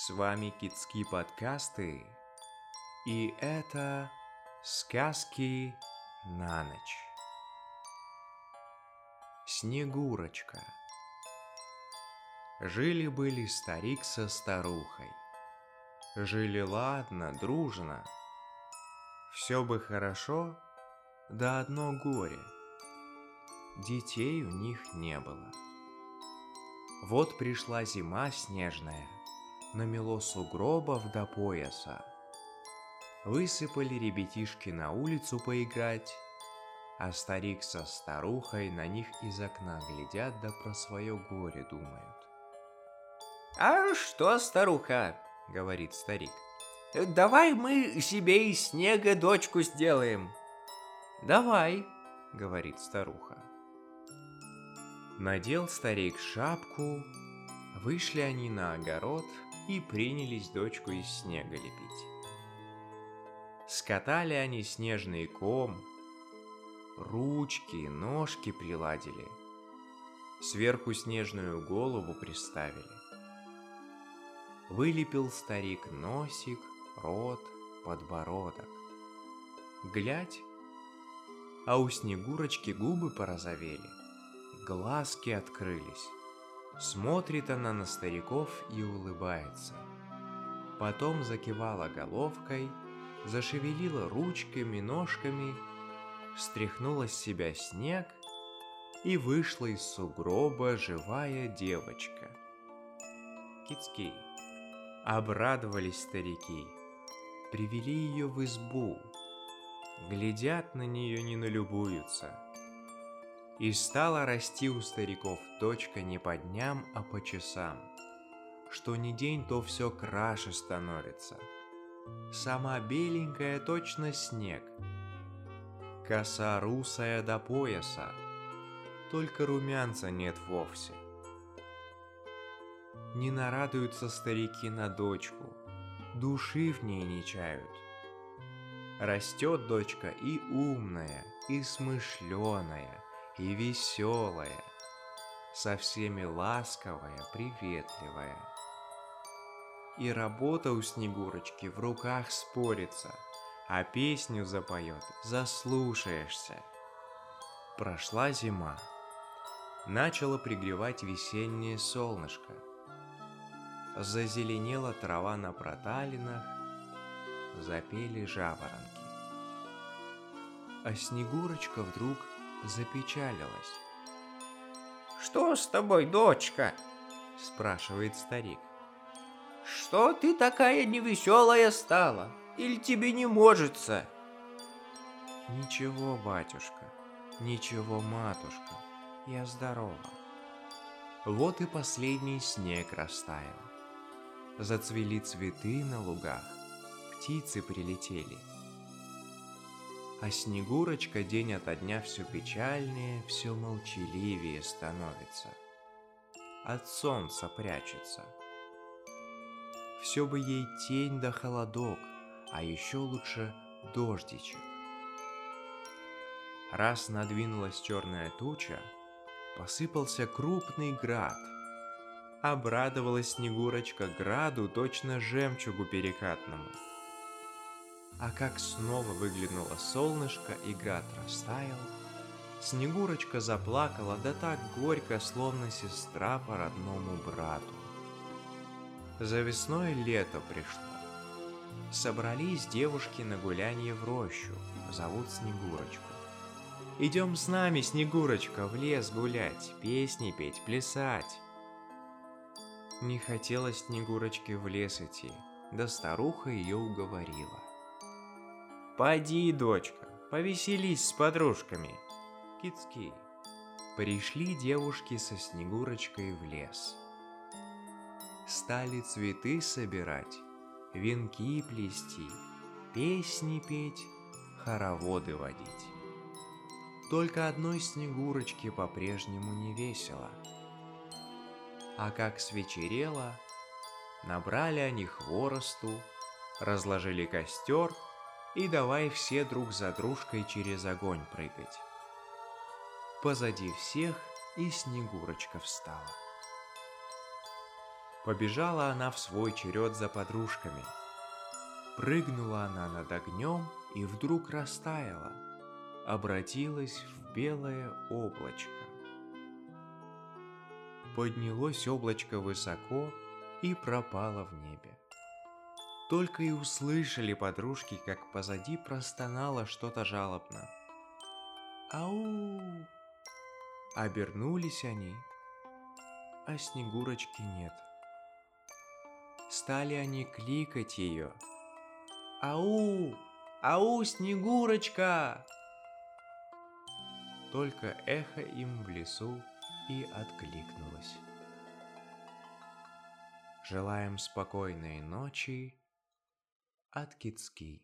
С вами Китские подкасты, и это сказки на ночь. Снегурочка. Жили-были старик со старухой. Жили ладно, дружно. Все бы хорошо, да одно горе. Детей у них не было. Вот пришла зима снежная – намело сугробов до пояса. Высыпали ребятишки на улицу поиграть, а старик со старухой на них из окна глядят да про свое горе думают. «А что, старуха?» — говорит старик. «Давай мы себе из снега дочку сделаем». «Давай», — говорит старуха. Надел старик шапку, вышли они на огород — и принялись дочку из снега лепить. Скатали они снежный ком, ручки, ножки приладили, сверху снежную голову приставили. Вылепил старик носик, рот, подбородок. Глядь, а у Снегурочки губы порозовели, глазки открылись. Смотрит она на стариков и улыбается. Потом закивала головкой, зашевелила ручками, ножками, стряхнула с себя снег и вышла из сугроба живая девочка. Кицкий. Обрадовались старики, привели ее в избу, глядят на нее, не налюбуются – и стала расти у стариков точка не по дням, а по часам. Что ни день, то все краше становится. Сама беленькая точно снег. Коса русая до пояса. Только румянца нет вовсе. Не нарадуются старики на дочку, души в ней не чают. Растет дочка и умная, и смышленая, и веселая, со всеми ласковая, приветливая. И работа у Снегурочки в руках спорится, а песню запоет, заслушаешься. Прошла зима. Начало пригревать весеннее солнышко. Зазеленела трава на проталинах, запели жаворонки. А Снегурочка вдруг запечалилась. «Что с тобой, дочка?» – спрашивает старик. «Что ты такая невеселая стала? Или тебе не можется?» «Ничего, батюшка, ничего, матушка, я здорова». Вот и последний снег растаял. Зацвели цветы на лугах, птицы прилетели – а Снегурочка день ото дня все печальнее, все молчаливее становится. От солнца прячется. Все бы ей тень да холодок, а еще лучше дождичек. Раз надвинулась черная туча, посыпался крупный град. Обрадовалась Снегурочка граду точно жемчугу перекатному – а как снова выглянуло солнышко и град растаял, Снегурочка заплакала, да так горько, словно сестра по родному брату. За весной лето пришло. Собрались девушки на гулянье в рощу, зовут Снегурочку. Идем с нами, Снегурочка, в лес гулять, песни петь, плясать. Не хотела Снегурочке в лес идти, да старуха ее уговорила. Поди, дочка, повеселись с подружками. Кицки. Пришли девушки со Снегурочкой в лес. Стали цветы собирать, венки плести, песни петь, хороводы водить. Только одной Снегурочке по-прежнему не весело. А как свечерело, набрали они хворосту, разложили костер — и давай все друг за дружкой через огонь прыгать. Позади всех и Снегурочка встала. Побежала она в свой черед за подружками. Прыгнула она над огнем и вдруг растаяла, обратилась в белое облачко. Поднялось облачко высоко и пропало в небе. Только и услышали подружки, как позади простонало что-то жалобно. «Ау!» Обернулись они, а Снегурочки нет. Стали они кликать ее. «Ау! Ау, Снегурочка!» Только эхо им в лесу и откликнулось. Желаем спокойной ночи от Кицки.